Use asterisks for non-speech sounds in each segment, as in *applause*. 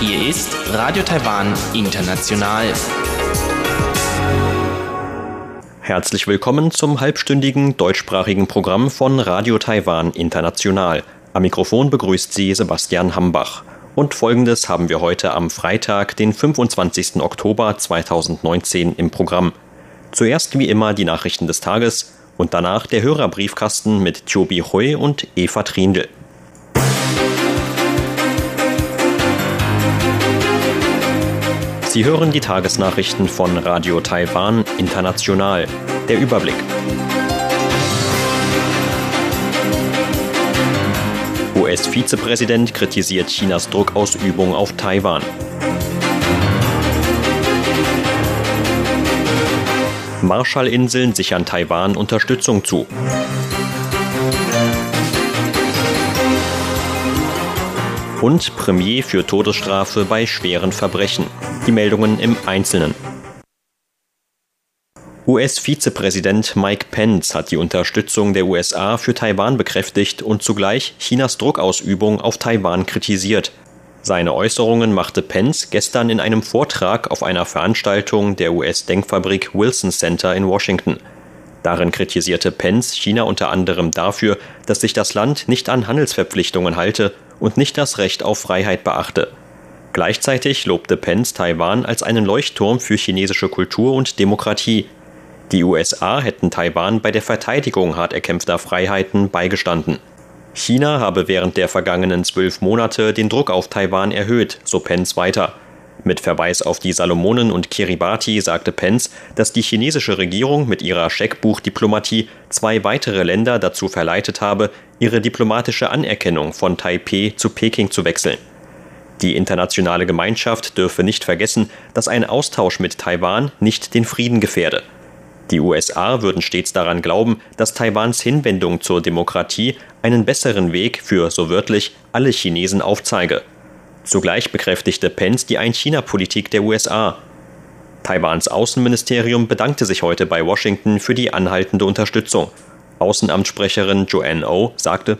Hier ist Radio Taiwan International. Herzlich willkommen zum halbstündigen deutschsprachigen Programm von Radio Taiwan International. Am Mikrofon begrüßt Sie Sebastian Hambach. Und folgendes haben wir heute am Freitag, den 25. Oktober 2019 im Programm. Zuerst wie immer die Nachrichten des Tages und danach der Hörerbriefkasten mit Chobi Hui und Eva Trindl. Sie hören die Tagesnachrichten von Radio Taiwan International. Der Überblick. US-Vizepräsident kritisiert Chinas Druckausübung auf Taiwan. Marshallinseln sichern Taiwan Unterstützung zu. Und Premier für Todesstrafe bei schweren Verbrechen. Die Meldungen im Einzelnen. US-Vizepräsident Mike Pence hat die Unterstützung der USA für Taiwan bekräftigt und zugleich Chinas Druckausübung auf Taiwan kritisiert. Seine Äußerungen machte Pence gestern in einem Vortrag auf einer Veranstaltung der US-Denkfabrik Wilson Center in Washington. Darin kritisierte Pence China unter anderem dafür, dass sich das Land nicht an Handelsverpflichtungen halte und nicht das Recht auf Freiheit beachte. Gleichzeitig lobte Pence Taiwan als einen Leuchtturm für chinesische Kultur und Demokratie. Die USA hätten Taiwan bei der Verteidigung hart erkämpfter Freiheiten beigestanden. China habe während der vergangenen zwölf Monate den Druck auf Taiwan erhöht, so Pence weiter. Mit Verweis auf die Salomonen und Kiribati sagte Pence, dass die chinesische Regierung mit ihrer Scheckbuchdiplomatie zwei weitere Länder dazu verleitet habe, ihre diplomatische Anerkennung von Taipeh zu Peking zu wechseln. Die internationale Gemeinschaft dürfe nicht vergessen, dass ein Austausch mit Taiwan nicht den Frieden gefährde. Die USA würden stets daran glauben, dass Taiwans Hinwendung zur Demokratie einen besseren Weg für, so wörtlich, alle Chinesen aufzeige. Zugleich bekräftigte Pence die Ein-China-Politik der USA. Taiwans Außenministerium bedankte sich heute bei Washington für die anhaltende Unterstützung. Außenamtssprecherin Joanne O oh sagte,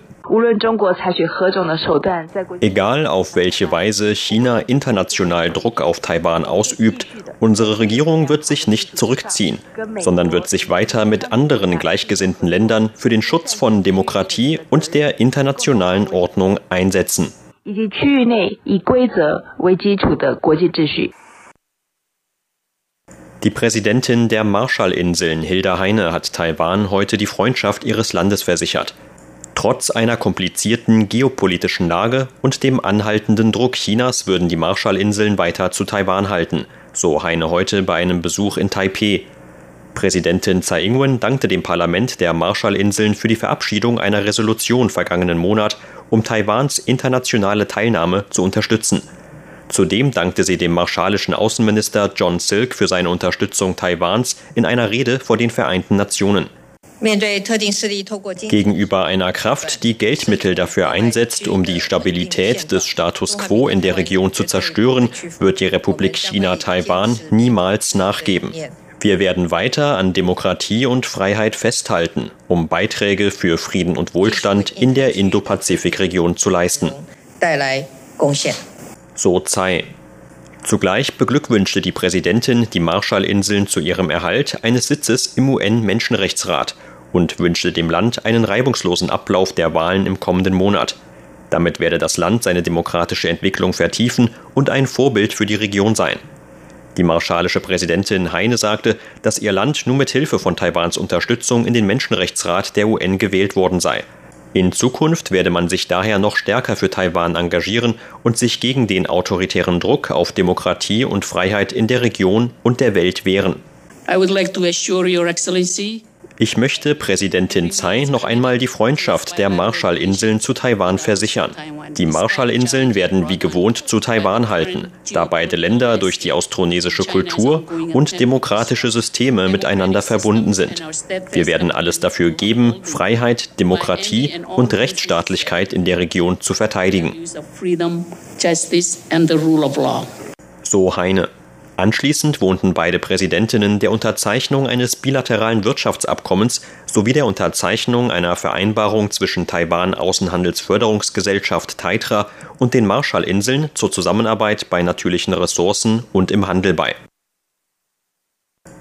Egal auf welche Weise China international Druck auf Taiwan ausübt, unsere Regierung wird sich nicht zurückziehen, sondern wird sich weiter mit anderen gleichgesinnten Ländern für den Schutz von Demokratie und der internationalen Ordnung einsetzen. Die Präsidentin der Marshallinseln, Hilda Heine, hat Taiwan heute die Freundschaft ihres Landes versichert. Trotz einer komplizierten geopolitischen Lage und dem anhaltenden Druck Chinas würden die Marshallinseln weiter zu Taiwan halten, so Heine heute bei einem Besuch in Taipeh. Präsidentin Tsai Ing-wen dankte dem Parlament der Marshallinseln für die Verabschiedung einer Resolution vergangenen Monat, um Taiwans internationale Teilnahme zu unterstützen. Zudem dankte sie dem marschallischen Außenminister John Silk für seine Unterstützung Taiwans in einer Rede vor den Vereinten Nationen. Gegenüber einer Kraft, die Geldmittel dafür einsetzt, um die Stabilität des Status quo in der Region zu zerstören, wird die Republik China Taiwan niemals nachgeben. Wir werden weiter an Demokratie und Freiheit festhalten, um Beiträge für Frieden und Wohlstand in der Indo-Pazifik-Region zu leisten. So Tsai. Zugleich beglückwünschte die Präsidentin die Marshallinseln zu ihrem Erhalt eines Sitzes im UN-Menschenrechtsrat und wünschte dem Land einen reibungslosen Ablauf der Wahlen im kommenden Monat. Damit werde das Land seine demokratische Entwicklung vertiefen und ein Vorbild für die Region sein. Die marschalische Präsidentin Heine sagte, dass ihr Land nur mit Hilfe von Taiwans Unterstützung in den Menschenrechtsrat der UN gewählt worden sei. In Zukunft werde man sich daher noch stärker für Taiwan engagieren und sich gegen den autoritären Druck auf Demokratie und Freiheit in der Region und der Welt wehren. Ich möchte Präsidentin Tsai noch einmal die Freundschaft der Marshallinseln zu Taiwan versichern. Die Marshallinseln werden wie gewohnt zu Taiwan halten, da beide Länder durch die austronesische Kultur und demokratische Systeme miteinander verbunden sind. Wir werden alles dafür geben, Freiheit, Demokratie und Rechtsstaatlichkeit in der Region zu verteidigen. So Heine. Anschließend wohnten beide Präsidentinnen der Unterzeichnung eines bilateralen Wirtschaftsabkommens sowie der Unterzeichnung einer Vereinbarung zwischen Taiwan Außenhandelsförderungsgesellschaft Taitra und den Marshallinseln zur Zusammenarbeit bei natürlichen Ressourcen und im Handel bei.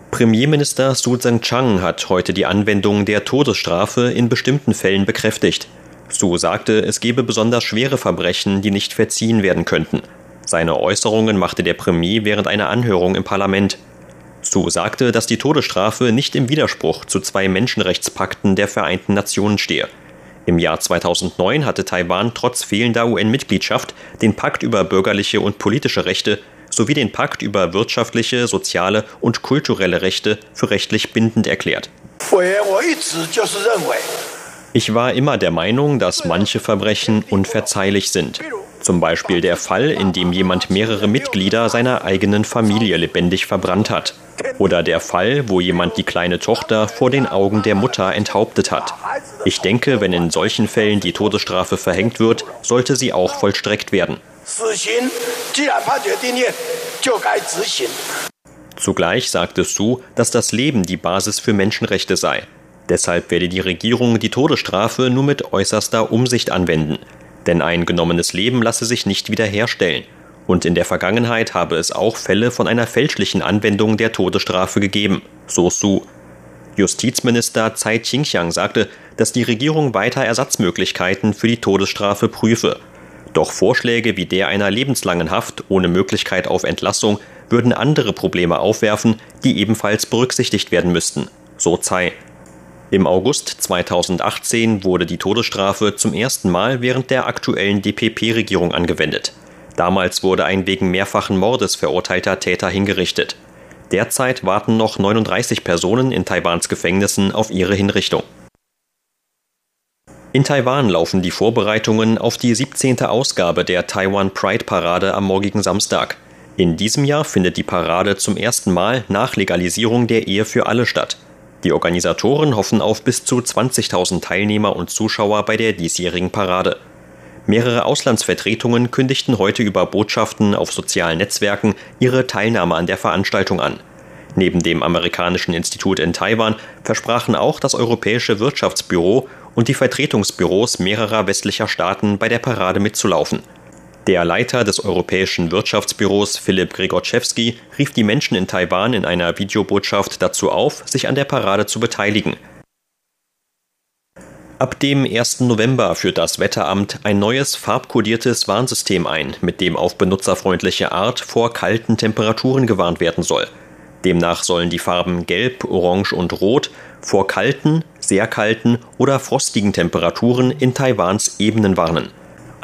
Premierminister Su Tseng-Chang hat heute die Anwendung der Todesstrafe in bestimmten Fällen bekräftigt. Su sagte, es gebe besonders schwere Verbrechen, die nicht verziehen werden könnten. Seine Äußerungen machte der Premier während einer Anhörung im Parlament. Su sagte, dass die Todesstrafe nicht im Widerspruch zu zwei Menschenrechtspakten der Vereinten Nationen stehe. Im Jahr 2009 hatte Taiwan trotz fehlender UN-Mitgliedschaft den Pakt über bürgerliche und politische Rechte sowie den Pakt über wirtschaftliche, soziale und kulturelle Rechte für rechtlich bindend erklärt. Ich war immer der Meinung, dass manche Verbrechen unverzeihlich sind. Zum Beispiel der Fall, in dem jemand mehrere Mitglieder seiner eigenen Familie lebendig verbrannt hat. Oder der Fall, wo jemand die kleine Tochter vor den Augen der Mutter enthauptet hat. Ich denke, wenn in solchen Fällen die Todesstrafe verhängt wird, sollte sie auch vollstreckt werden. Zugleich sagte Su, dass das Leben die Basis für Menschenrechte sei. Deshalb werde die Regierung die Todesstrafe nur mit äußerster Umsicht anwenden. Denn ein genommenes Leben lasse sich nicht wiederherstellen. Und in der Vergangenheit habe es auch Fälle von einer fälschlichen Anwendung der Todesstrafe gegeben, so Su. Justizminister Tsai Ching-chiang sagte, dass die Regierung weiter Ersatzmöglichkeiten für die Todesstrafe prüfe. Doch Vorschläge wie der einer lebenslangen Haft ohne Möglichkeit auf Entlassung würden andere Probleme aufwerfen, die ebenfalls berücksichtigt werden müssten, so Tsai. Im August 2018 wurde die Todesstrafe zum ersten Mal während der aktuellen DPP-Regierung angewendet. Damals wurde ein wegen mehrfachen Mordes verurteilter Täter hingerichtet. Derzeit warten noch 39 Personen in Taiwans Gefängnissen auf ihre Hinrichtung. In Taiwan laufen die Vorbereitungen auf die 17. Ausgabe der Taiwan Pride Parade am morgigen Samstag. In diesem Jahr findet die Parade zum ersten Mal nach Legalisierung der Ehe für alle statt. Die Organisatoren hoffen auf bis zu 20.000 Teilnehmer und Zuschauer bei der diesjährigen Parade. Mehrere Auslandsvertretungen kündigten heute über Botschaften auf sozialen Netzwerken ihre Teilnahme an der Veranstaltung an. Neben dem amerikanischen Institut in Taiwan versprachen auch das Europäische Wirtschaftsbüro und die Vertretungsbüros mehrerer westlicher Staaten bei der Parade mitzulaufen. Der Leiter des Europäischen Wirtschaftsbüros Philipp Gregorczewski rief die Menschen in Taiwan in einer Videobotschaft dazu auf, sich an der Parade zu beteiligen. Ab dem 1. November führt das Wetteramt ein neues farbkodiertes Warnsystem ein, mit dem auf benutzerfreundliche Art vor kalten Temperaturen gewarnt werden soll. Demnach sollen die Farben Gelb, Orange und Rot vor kalten, sehr kalten oder frostigen Temperaturen in Taiwans Ebenen warnen.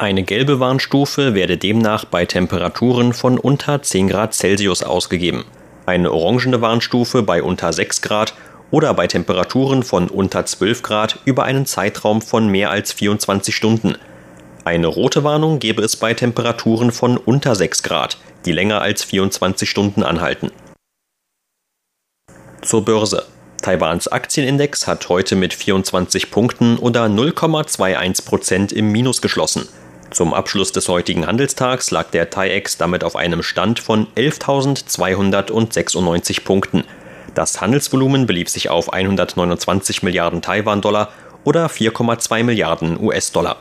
Eine gelbe Warnstufe werde demnach bei Temperaturen von unter 10 Grad Celsius ausgegeben, eine orangene Warnstufe bei unter 6 Grad oder bei Temperaturen von unter 12 Grad über einen Zeitraum von mehr als 24 Stunden. Eine rote Warnung gebe es bei Temperaturen von unter 6 Grad, die länger als 24 Stunden anhalten. Zur Börse. Taiwans Aktienindex hat heute mit 24 Punkten oder 0,21 Prozent im Minus geschlossen. Zum Abschluss des heutigen Handelstags lag der TAIEX damit auf einem Stand von 11.296 Punkten. Das Handelsvolumen belief sich auf 129 Milliarden Taiwan-Dollar oder 4,2 Milliarden US-Dollar.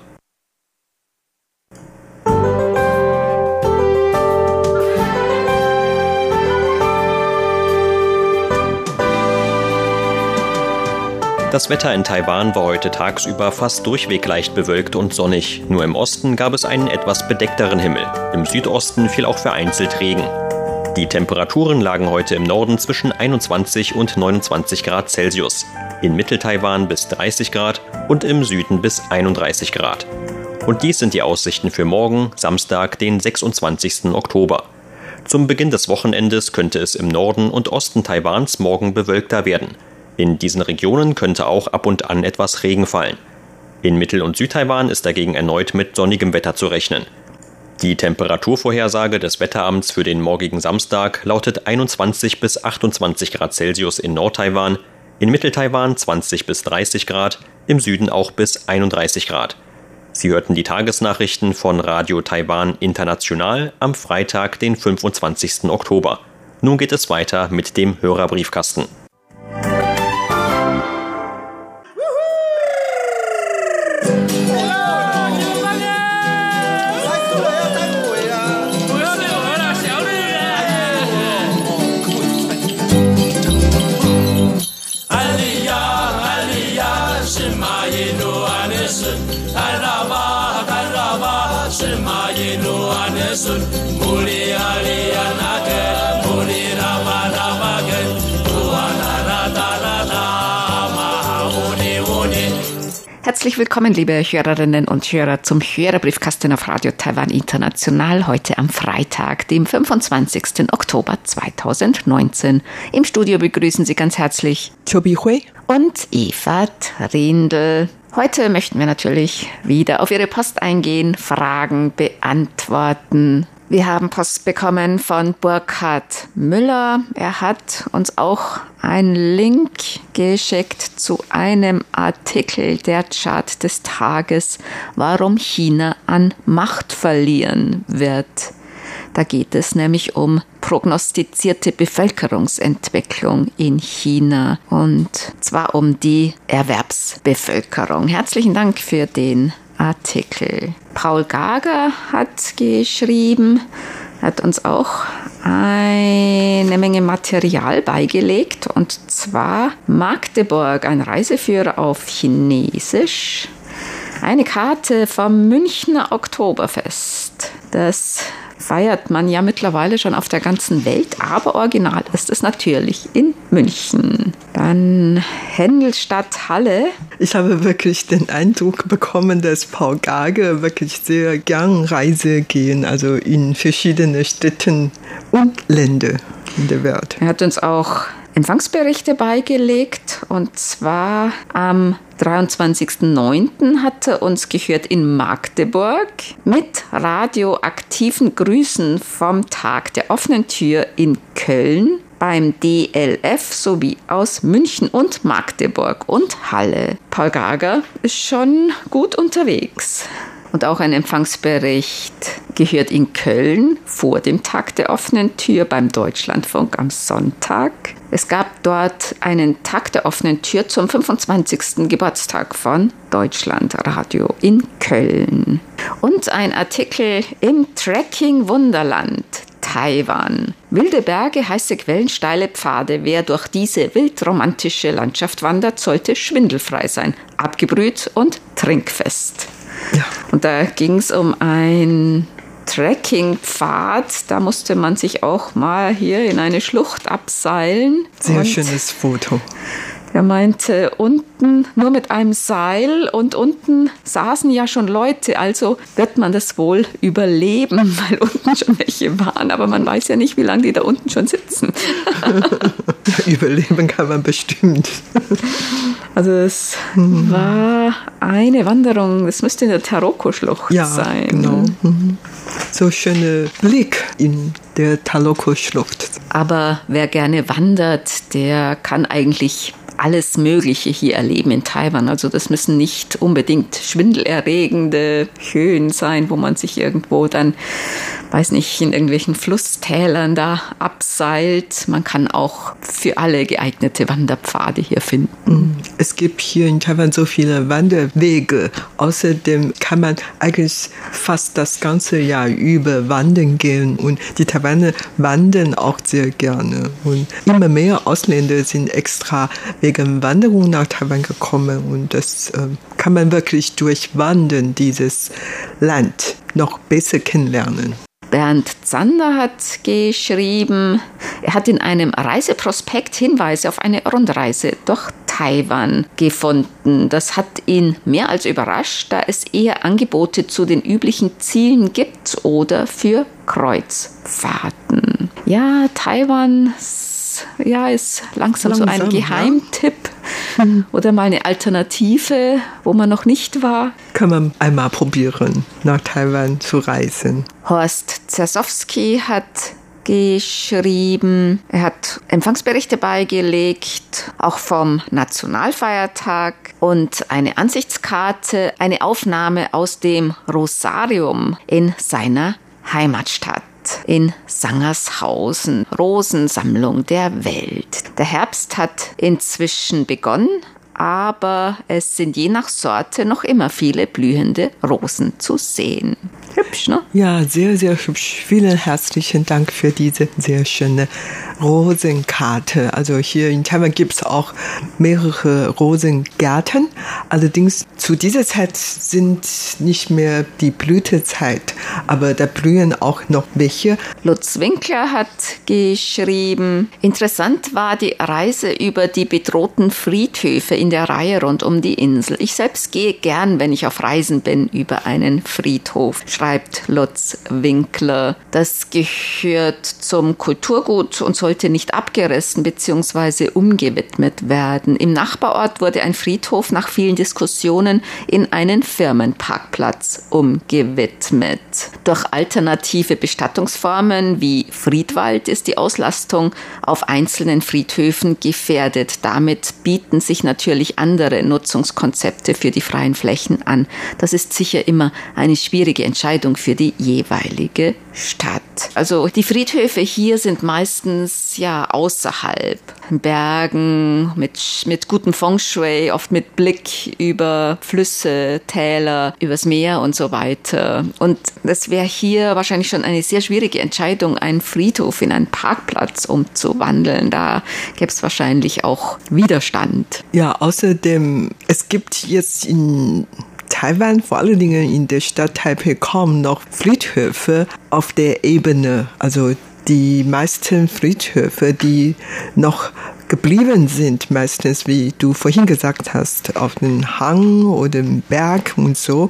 Das Wetter in Taiwan war heute tagsüber fast durchweg leicht bewölkt und sonnig. Nur im Osten gab es einen etwas bedeckteren Himmel. Im Südosten fiel auch vereinzelt Regen. Die Temperaturen lagen heute im Norden zwischen 21 und 29 Grad Celsius, in Mittel-Taiwan bis 30 Grad und im Süden bis 31 Grad. Und dies sind die Aussichten für morgen, Samstag, den 26. Oktober. Zum Beginn des Wochenendes könnte es im Norden und Osten Taiwans morgen bewölkter werden. In diesen Regionen könnte auch ab und an etwas Regen fallen. In Mittel- und Südtaiwan ist dagegen erneut mit sonnigem Wetter zu rechnen. Die Temperaturvorhersage des Wetteramts für den morgigen Samstag lautet 21 bis 28 Grad Celsius in Nordtaiwan, in Mitteltaiwan 20 bis 30 Grad, im Süden auch bis 31 Grad. Sie hörten die Tagesnachrichten von Radio Taiwan International am Freitag, den 25. Oktober. Nun geht es weiter mit dem Hörerbriefkasten. Herzlich willkommen, liebe Hörerinnen und Hörer, zum Hörerbriefkasten auf Radio Taiwan International heute am Freitag, dem 25. Oktober 2019. Im Studio begrüßen Sie ganz herzlich Chobi Hui und Eva Trindl. Heute möchten wir natürlich wieder auf Ihre Post eingehen, Fragen beantworten. Wir haben Post bekommen von Burkhard Müller. Er hat uns auch einen Link geschickt zu einem Artikel der Chart des Tages, warum China an Macht verlieren wird. Da geht es nämlich um prognostizierte Bevölkerungsentwicklung in China und zwar um die Erwerbsbevölkerung. Herzlichen Dank für den Artikel. Paul Gager hat geschrieben, hat uns auch eine Menge Material beigelegt und zwar Magdeburg, ein Reiseführer auf Chinesisch, eine Karte vom Münchner Oktoberfest. Das feiert man ja mittlerweile schon auf der ganzen Welt, aber original ist es natürlich in München. Dann Händelstadt Halle. Ich habe wirklich den Eindruck bekommen, dass Paul Gage wirklich sehr gern Reise gehen, also in verschiedene Städten und Länder in der Welt. Er hat uns auch Empfangsberichte beigelegt und zwar am 23.09. hat er uns gehört in Magdeburg mit radioaktiven Grüßen vom Tag der offenen Tür in Köln beim DLF sowie aus München und Magdeburg und Halle. Paul Gager ist schon gut unterwegs. Und auch ein Empfangsbericht gehört in Köln vor dem Tag der offenen Tür beim Deutschlandfunk am Sonntag. Es gab dort einen Tag der offenen Tür zum 25. Geburtstag von Deutschlandradio in Köln. Und ein Artikel im Trekking Wunderland. Taiwan. Wilde Berge, heiße Quellen, steile Pfade. Wer durch diese wildromantische Landschaft wandert, sollte schwindelfrei sein, abgebrüht und trinkfest. Ja. Und da ging es um ein Trekkingpfad. Da musste man sich auch mal hier in eine Schlucht abseilen. Sehr schönes Foto. Er meinte, unten nur mit einem Seil und unten saßen ja schon Leute, also wird man das wohl überleben, *laughs* weil unten schon welche waren, aber man weiß ja nicht, wie lange die da unten schon sitzen. *laughs* *laughs* überleben kann man bestimmt. *laughs* Also es mhm. war eine Wanderung, es müsste in der Taroko-Schlucht ja, sein. Genau. Mhm. So schöner Blick in der Taroko-Schlucht. Aber wer gerne wandert, der kann eigentlich alles Mögliche hier erleben in Taiwan. Also das müssen nicht unbedingt schwindelerregende Höhen sein, wo man sich irgendwo dann, weiß nicht, in irgendwelchen Flusstälern da abseilt. Man kann auch für alle geeignete Wanderpfade hier finden. Es gibt hier in Taiwan so viele Wanderwege. Außerdem kann man eigentlich fast das ganze Jahr über wandern gehen und die Taiwaner wandern auch sehr gerne. Und immer mehr Ausländer sind extra wegen Wanderung nach Taiwan gekommen und das äh, kann man wirklich durch Wandern dieses Land noch besser kennenlernen. Bernd Zander hat geschrieben, er hat in einem Reiseprospekt Hinweise auf eine Rundreise durch Taiwan gefunden. Das hat ihn mehr als überrascht, da es eher Angebote zu den üblichen Zielen gibt oder für Kreuzfahrten. Ja, Taiwan ja, ist langsam, langsam so ein Geheimtipp ja. oder mal eine Alternative, wo man noch nicht war. Kann man einmal probieren, nach Taiwan zu reisen. Horst Zersowski hat geschrieben. Er hat Empfangsberichte beigelegt, auch vom Nationalfeiertag und eine Ansichtskarte, eine Aufnahme aus dem Rosarium in seiner Heimatstadt. In Sangershausen, Rosensammlung der Welt. Der Herbst hat inzwischen begonnen aber es sind je nach Sorte noch immer viele blühende Rosen zu sehen. Hübsch, ne? Ja, sehr, sehr hübsch. Vielen herzlichen Dank für diese sehr schöne Rosenkarte. Also hier in Taiwan gibt es auch mehrere Rosengärten. Allerdings zu dieser Zeit sind nicht mehr die Blütezeit, aber da blühen auch noch welche. Lutz Winkler hat geschrieben, interessant war die Reise über die bedrohten Friedhöfe in der Reihe rund um die Insel. Ich selbst gehe gern, wenn ich auf Reisen bin, über einen Friedhof, schreibt Lutz Winkler. Das gehört zum Kulturgut und sollte nicht abgerissen bzw. umgewidmet werden. Im Nachbarort wurde ein Friedhof nach vielen Diskussionen in einen Firmenparkplatz umgewidmet. Durch alternative Bestattungsformen wie Friedwald ist die Auslastung auf einzelnen Friedhöfen gefährdet. Damit bieten sich natürlich andere Nutzungskonzepte für die freien Flächen an. Das ist sicher immer eine schwierige Entscheidung für die jeweilige Stadt. Also die Friedhöfe hier sind meistens ja außerhalb, Bergen mit, mit gutem Feng Shui, oft mit Blick über Flüsse, Täler, übers Meer und so weiter. Und das wäre hier wahrscheinlich schon eine sehr schwierige Entscheidung, einen Friedhof in einen Parkplatz umzuwandeln. Da gäbe es wahrscheinlich auch Widerstand. Ja, außerdem, es gibt jetzt in Taiwan, vor allen Dingen in der Stadt Taipei, kaum noch Friedhöfe auf der Ebene. Also die meisten Friedhöfe, die noch geblieben sind, meistens, wie du vorhin gesagt hast, auf dem Hang oder im Berg und so.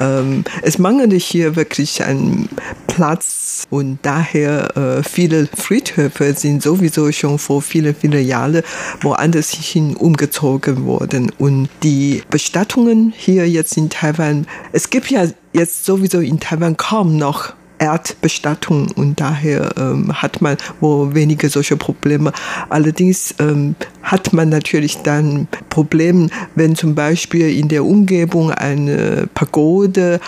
Ähm, es mangelte hier wirklich an Platz und daher äh, viele Friedhöfe sind sowieso schon vor viele, viele Jahren woanders hin umgezogen worden. Und die Bestattungen hier jetzt in Taiwan, es gibt ja jetzt sowieso in Taiwan kaum noch Erdbestattung und daher ähm, hat man wohl weniger solche Probleme. Allerdings ähm, hat man natürlich dann Probleme, wenn zum Beispiel in der Umgebung eine Pagode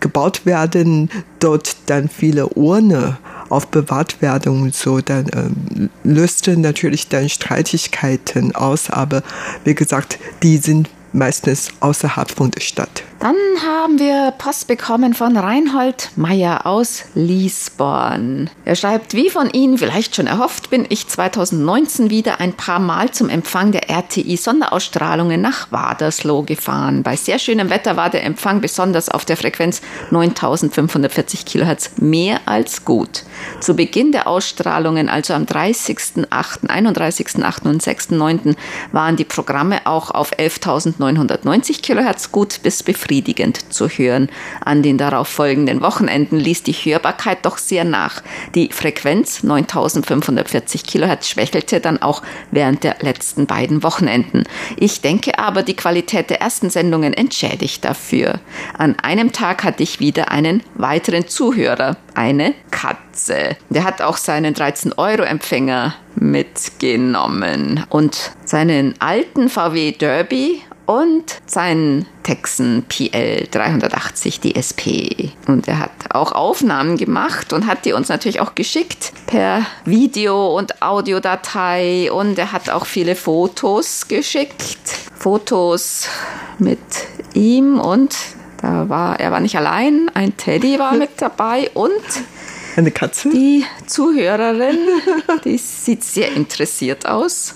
gebaut werden, dort dann viele Urne aufbewahrt werden und so, dann ähm, löste natürlich dann Streitigkeiten aus, aber wie gesagt, die sind meistens außerhalb von der Stadt. Dann haben wir Post bekommen von Reinhold Meyer aus Liesborn. Er schreibt, wie von Ihnen vielleicht schon erhofft, bin ich 2019 wieder ein paar Mal zum Empfang der RTI Sonderausstrahlungen nach Wadersloh gefahren. Bei sehr schönem Wetter war der Empfang besonders auf der Frequenz 9540 kHz mehr als gut. Zu Beginn der Ausstrahlungen, also am 30.8., 31.8. und 6.9. waren die Programme auch auf 11.990 kHz gut bis befriedigend zu hören. An den darauf folgenden Wochenenden ließ die Hörbarkeit doch sehr nach. Die Frequenz 9540 Kilohertz schwächelte dann auch während der letzten beiden Wochenenden. Ich denke aber, die Qualität der ersten Sendungen entschädigt dafür. An einem Tag hatte ich wieder einen weiteren Zuhörer, eine Katze. Der hat auch seinen 13-Euro-Empfänger mitgenommen und seinen alten VW Derby und seinen Texan PL 380 DSP. Und er hat auch Aufnahmen gemacht und hat die uns natürlich auch geschickt per Video- und Audiodatei. Und er hat auch viele Fotos geschickt. Fotos mit ihm und da war, er war nicht allein, ein Teddy war mit dabei und eine Katze? Die Zuhörerin, die sieht sehr interessiert aus.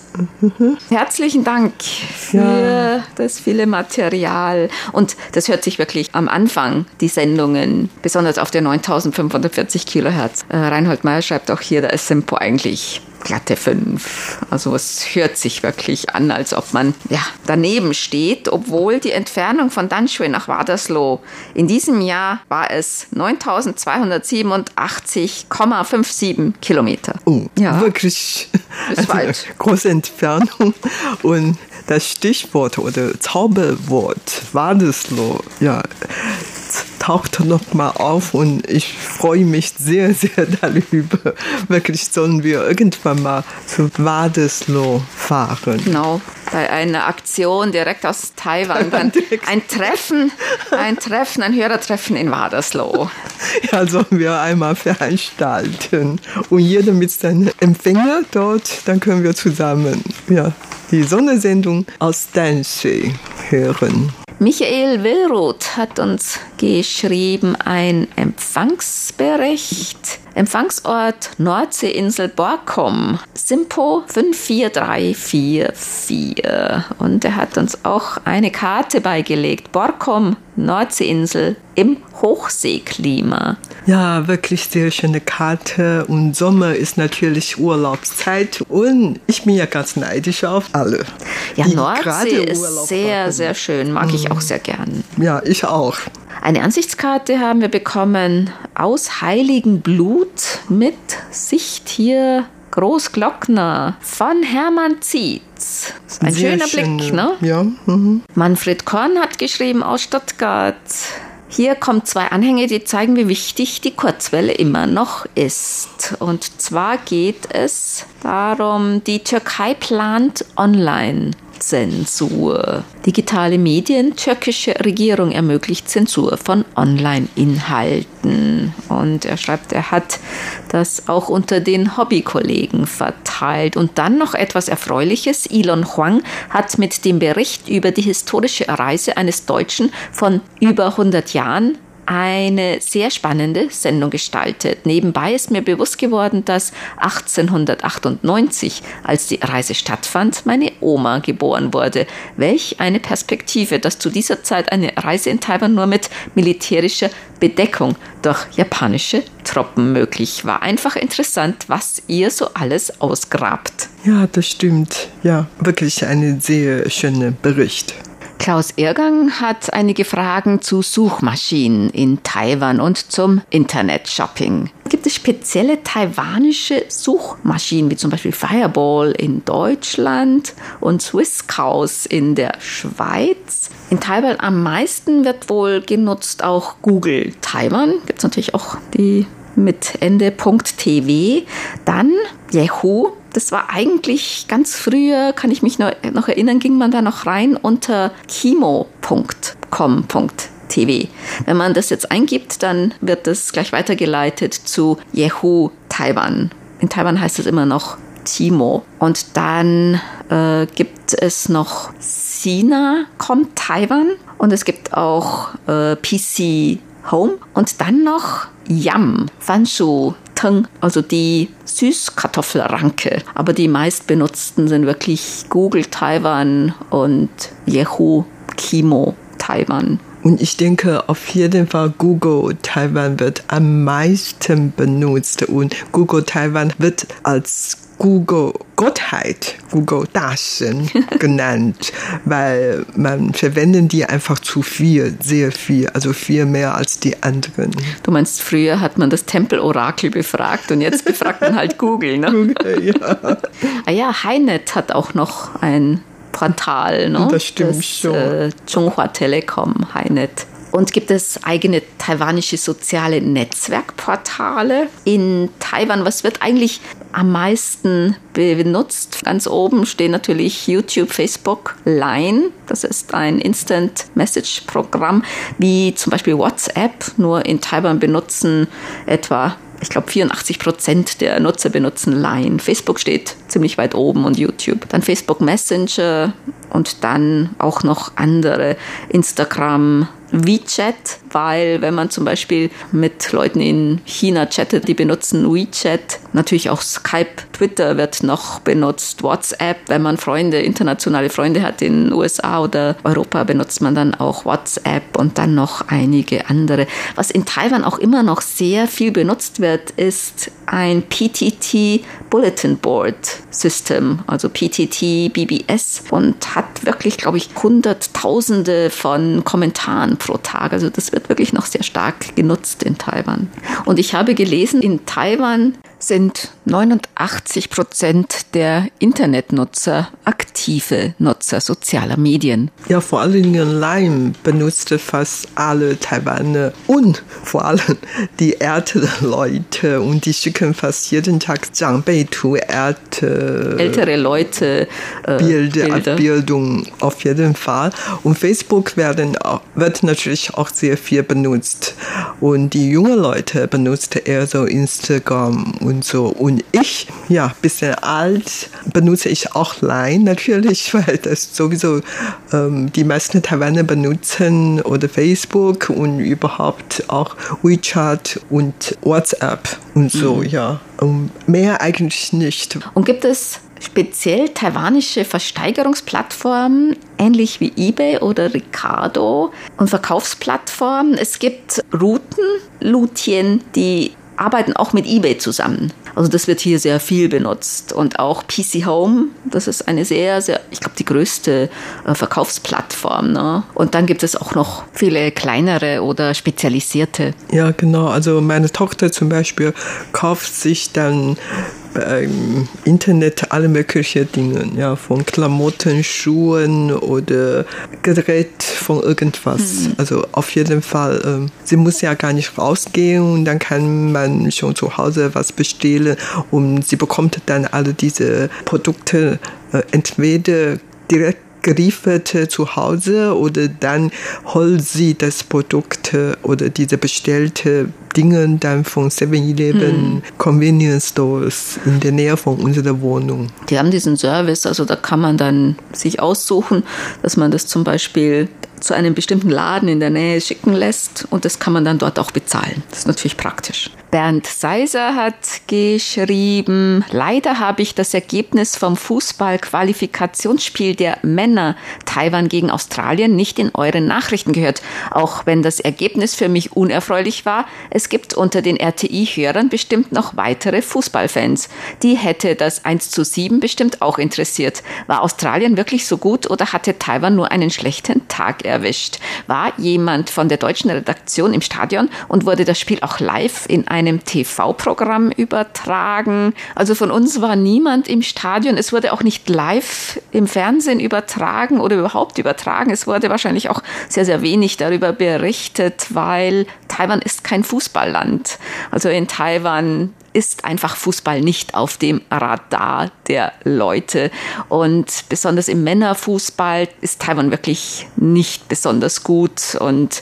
Herzlichen Dank für ja. das viele Material. Und das hört sich wirklich am Anfang, die Sendungen, besonders auf der 9540 Kilohertz. Äh, Reinhold Meyer schreibt auch hier, da ist Tempo eigentlich glatte 5. Also es hört sich wirklich an, als ob man ja, daneben steht, obwohl die Entfernung von Danshui nach Wadersloh in diesem Jahr war es 9287,57 Kilometer. Oh, ja. wirklich eine große Entfernung. Und das Stichwort oder Zauberwort Wadersloh, ja, taucht noch mal auf und ich freue mich sehr, *laughs* sehr darüber. Wirklich sollen wir irgendwann mal zu Wadesloh fahren. Genau, bei einer Aktion direkt aus Taiwan. *laughs* Dann ein Treffen, ein Treffen, ein Hörertreffen in Wadersloh. *laughs* Ja, sollen wir einmal veranstalten. Und jeder mit seinem Empfänger dort, dann können wir zusammen ja, die Sondersendung aus Danshui hören. Michael Willroth hat uns geschrieben ein Empfangsbericht. Empfangsort Nordseeinsel Borkum, Simpo 54344. Und er hat uns auch eine Karte beigelegt. Borkum, Nordseeinsel im Hochseeklima. Ja, wirklich sehr schöne Karte. Und Sommer ist natürlich Urlaubszeit. Und ich bin ja ganz neidisch auf alle. Ja, Nordsee ist sehr, sehr schön. Mag ich auch sehr gern. Ja, ich auch. Eine Ansichtskarte haben wir bekommen aus Heiligenblut mit Sicht hier Großglockner von Hermann Zietz. Ein Sehr schöner schön, Blick, ne? Ja. Mhm. Manfred Korn hat geschrieben aus Stuttgart. Hier kommen zwei Anhänge, die zeigen, wie wichtig die Kurzwelle immer noch ist. Und zwar geht es darum, die Türkei plant online. Zensur. Digitale Medien, türkische Regierung ermöglicht Zensur von Online-Inhalten. Und er schreibt, er hat das auch unter den Hobbykollegen verteilt. Und dann noch etwas Erfreuliches. Elon Huang hat mit dem Bericht über die historische Reise eines Deutschen von über 100 Jahren eine sehr spannende Sendung gestaltet. Nebenbei ist mir bewusst geworden, dass 1898, als die Reise stattfand, meine Oma geboren wurde. Welch eine Perspektive, dass zu dieser Zeit eine Reise in Taiwan nur mit militärischer Bedeckung durch japanische Truppen möglich war. Einfach interessant, was ihr so alles ausgrabt. Ja, das stimmt. Ja, wirklich ein sehr schöner Bericht. Klaus Irgang hat einige Fragen zu Suchmaschinen in Taiwan und zum Internet-Shopping. Gibt es spezielle taiwanische Suchmaschinen, wie zum Beispiel Fireball in Deutschland und Swisscows in der Schweiz? In Taiwan am meisten wird wohl genutzt auch Google Taiwan. Gibt es natürlich auch die mit Ende.tv. Dann Yahoo das war eigentlich ganz früher, kann ich mich noch, erinnern, ging man da noch rein unter kimo.com.tv. Wenn man das jetzt eingibt, dann wird das gleich weitergeleitet zu Yahoo Taiwan. In Taiwan heißt es immer noch Timo. Und dann äh, gibt es noch Sina.com Taiwan und es gibt auch äh, PC Home und dann noch Yam, Fanshu Teng, also die Süßkartoffelranke. Aber die meistbenutzten sind wirklich Google Taiwan und Yahoo Kimo Taiwan. Und ich denke, auf jeden Fall Google Taiwan wird am meisten benutzt und Google Taiwan wird als Google Gottheit, Google Daschen *laughs* genannt, weil man verwenden die einfach zu viel, sehr viel, also viel mehr als die anderen. Du meinst, früher hat man das Tempelorakel befragt und jetzt befragt man halt Google, ne? Google, ja. *laughs* ah ja, Heinet hat auch noch ein Portal, ne? Das stimmt schon. Äh, Chunghua Telekom, Heinet. Und gibt es eigene taiwanische soziale Netzwerkportale in Taiwan? Was wird eigentlich am meisten benutzt? Ganz oben stehen natürlich YouTube, Facebook, Line. Das ist ein Instant Message Programm, wie zum Beispiel WhatsApp. Nur in Taiwan benutzen etwa ich glaube, 84 Prozent der Nutzer benutzen Line. Facebook steht ziemlich weit oben und YouTube. Dann Facebook Messenger und dann auch noch andere. Instagram, WeChat, weil wenn man zum Beispiel mit Leuten in China chattet, die benutzen WeChat. Natürlich auch Skype, Twitter wird noch benutzt, WhatsApp. Wenn man Freunde, internationale Freunde hat in USA oder Europa, benutzt man dann auch WhatsApp und dann noch einige andere. Was in Taiwan auch immer noch sehr viel benutzt wird, ist ein PTT Bulletin Board System, also PTT BBS und hat wirklich, glaube ich, Hunderttausende von Kommentaren pro Tag. Also das wird wirklich noch sehr stark genutzt in Taiwan. Und ich habe gelesen, in Taiwan sind 89 Prozent der Internetnutzer aktive Nutzer sozialer Medien. Ja, vor allen Dingen Lime benutzte fast alle Taiwaner und vor allem die älteren Leute und die schicken fast jeden Tag Zhangbeitu, ältere, ältere Leute, äh, Bilder, Bilder. Abbildung auf jeden Fall. Und Facebook werden, wird natürlich auch sehr viel benutzt. Und die jungen Leute benutzen eher so Instagram und so. Und ich, ja, bisschen alt, benutze ich auch Line natürlich, *laughs* weil das sowieso ähm, die meisten Taiwaner benutzen oder Facebook und überhaupt auch WeChat und WhatsApp und so, mhm. ja. Und mehr eigentlich nicht. Und gibt es speziell taiwanische Versteigerungsplattformen, ähnlich wie eBay oder Ricardo und Verkaufsplattformen. Es gibt Routen, Lutien, die arbeiten auch mit eBay zusammen. Also das wird hier sehr viel benutzt. Und auch PC Home, das ist eine sehr, sehr, ich glaube, die größte äh, Verkaufsplattform. Ne? Und dann gibt es auch noch viele kleinere oder spezialisierte. Ja, genau. Also meine Tochter zum Beispiel kauft sich dann beim Internet alle möglichen Dinge, ja, von Klamotten, Schuhen oder Gerät von irgendwas. Mhm. Also auf jeden Fall, äh, sie muss ja gar nicht rausgehen und dann kann man schon zu Hause was bestellen und sie bekommt dann alle diese Produkte äh, entweder direkt geliefert zu Hause oder dann holt sie das Produkt oder diese bestellte Dinge dann von 7-Eleven hm. Convenience Stores in der Nähe von unserer Wohnung. Die haben diesen Service, also da kann man dann sich aussuchen, dass man das zum Beispiel zu einem bestimmten Laden in der Nähe schicken lässt und das kann man dann dort auch bezahlen. Das ist natürlich praktisch. Bernd Seiser hat geschrieben, leider habe ich das Ergebnis vom Fußball-Qualifikationsspiel der Männer Taiwan gegen Australien nicht in euren Nachrichten gehört. Auch wenn das Ergebnis für mich unerfreulich war, es gibt unter den RTI-Hörern bestimmt noch weitere Fußballfans. Die hätte das 1 zu 7 bestimmt auch interessiert. War Australien wirklich so gut oder hatte Taiwan nur einen schlechten Tag erwischt? War jemand von der deutschen Redaktion im Stadion und wurde das Spiel auch live in einem einem TV-Programm übertragen. Also von uns war niemand im Stadion. Es wurde auch nicht live im Fernsehen übertragen oder überhaupt übertragen. Es wurde wahrscheinlich auch sehr, sehr wenig darüber berichtet, weil Taiwan ist kein Fußballland. Also in Taiwan ist einfach Fußball nicht auf dem Radar der Leute. Und besonders im Männerfußball ist Taiwan wirklich nicht besonders gut. Und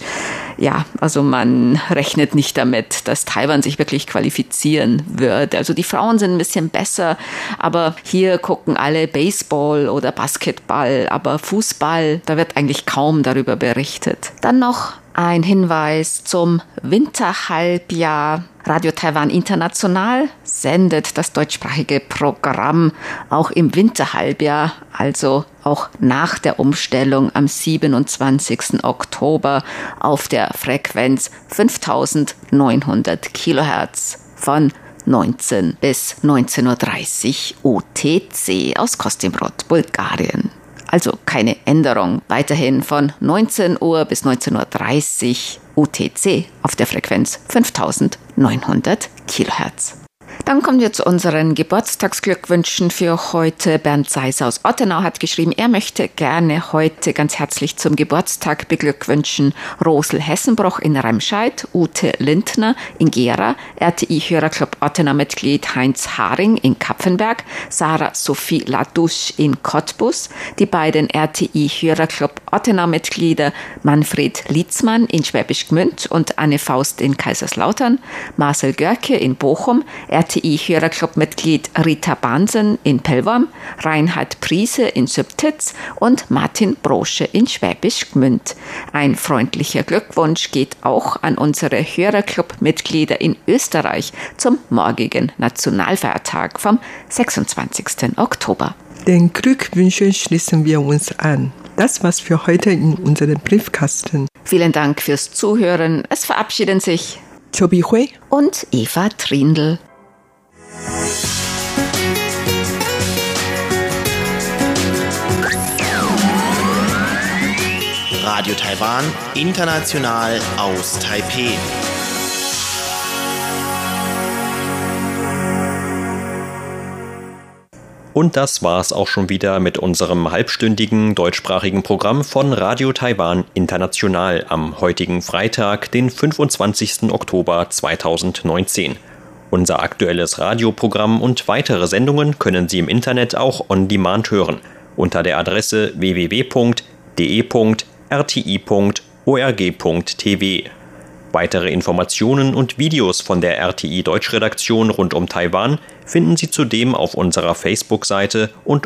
ja, also man rechnet nicht damit, dass Taiwan sich wirklich qualifizieren wird. Also die Frauen sind ein bisschen besser, aber hier gucken alle Baseball oder Basketball, aber Fußball, da wird eigentlich kaum darüber berichtet. Dann noch ein Hinweis zum Winterhalbjahr. Radio Taiwan International sendet das deutschsprachige Programm auch im Winterhalbjahr, also auch nach der Umstellung am 27. Oktober auf der Frequenz 5900 Kilohertz von 19 bis 19.30 Uhr UTC aus Kostimrod, Bulgarien also keine Änderung. Weiterhin von 19 Uhr bis 19.30 Uhr UTC auf der Frequenz 5900 Kilohertz. Dann kommen wir zu unseren Geburtstagsglückwünschen für heute. Bernd Seiser aus Ottenau hat geschrieben, er möchte gerne heute ganz herzlich zum Geburtstag beglückwünschen Rosel Hessenbroch in Remscheid, Ute Lindner in Gera, RTI-Hörerclub Ottenau-Mitglied Heinz Haring in Kapfenberg, Sarah Sophie Ladouche in Cottbus, die beiden RTI-Hörerclub Ottenau-Mitglieder Manfred Lietzmann in Schwäbisch Gmünd und Anne Faust in Kaiserslautern, Marcel Görke in Bochum, RTI RTI-Hörerclub-Mitglied Rita Bansen in Pellworm, Reinhard Priese in Sübtitz und Martin Brosche in Schwäbisch Gmünd. Ein freundlicher Glückwunsch geht auch an unsere Hörerclub-Mitglieder in Österreich zum morgigen Nationalfeiertag vom 26. Oktober. Den Glückwünschen schließen wir uns an. Das war's für heute in unserem Briefkasten. Vielen Dank fürs Zuhören. Es verabschieden sich Chobi Hui und Eva Trindl. Radio Taiwan, international aus Taipeh. Und das war's auch schon wieder mit unserem halbstündigen deutschsprachigen Programm von Radio Taiwan International am heutigen Freitag, den 25. Oktober 2019. Unser aktuelles Radioprogramm und weitere Sendungen können Sie im Internet auch on demand hören unter der Adresse www.de.rti.org.tv. Weitere Informationen und Videos von der RTI Deutschredaktion rund um Taiwan finden Sie zudem auf unserer Facebook-Seite und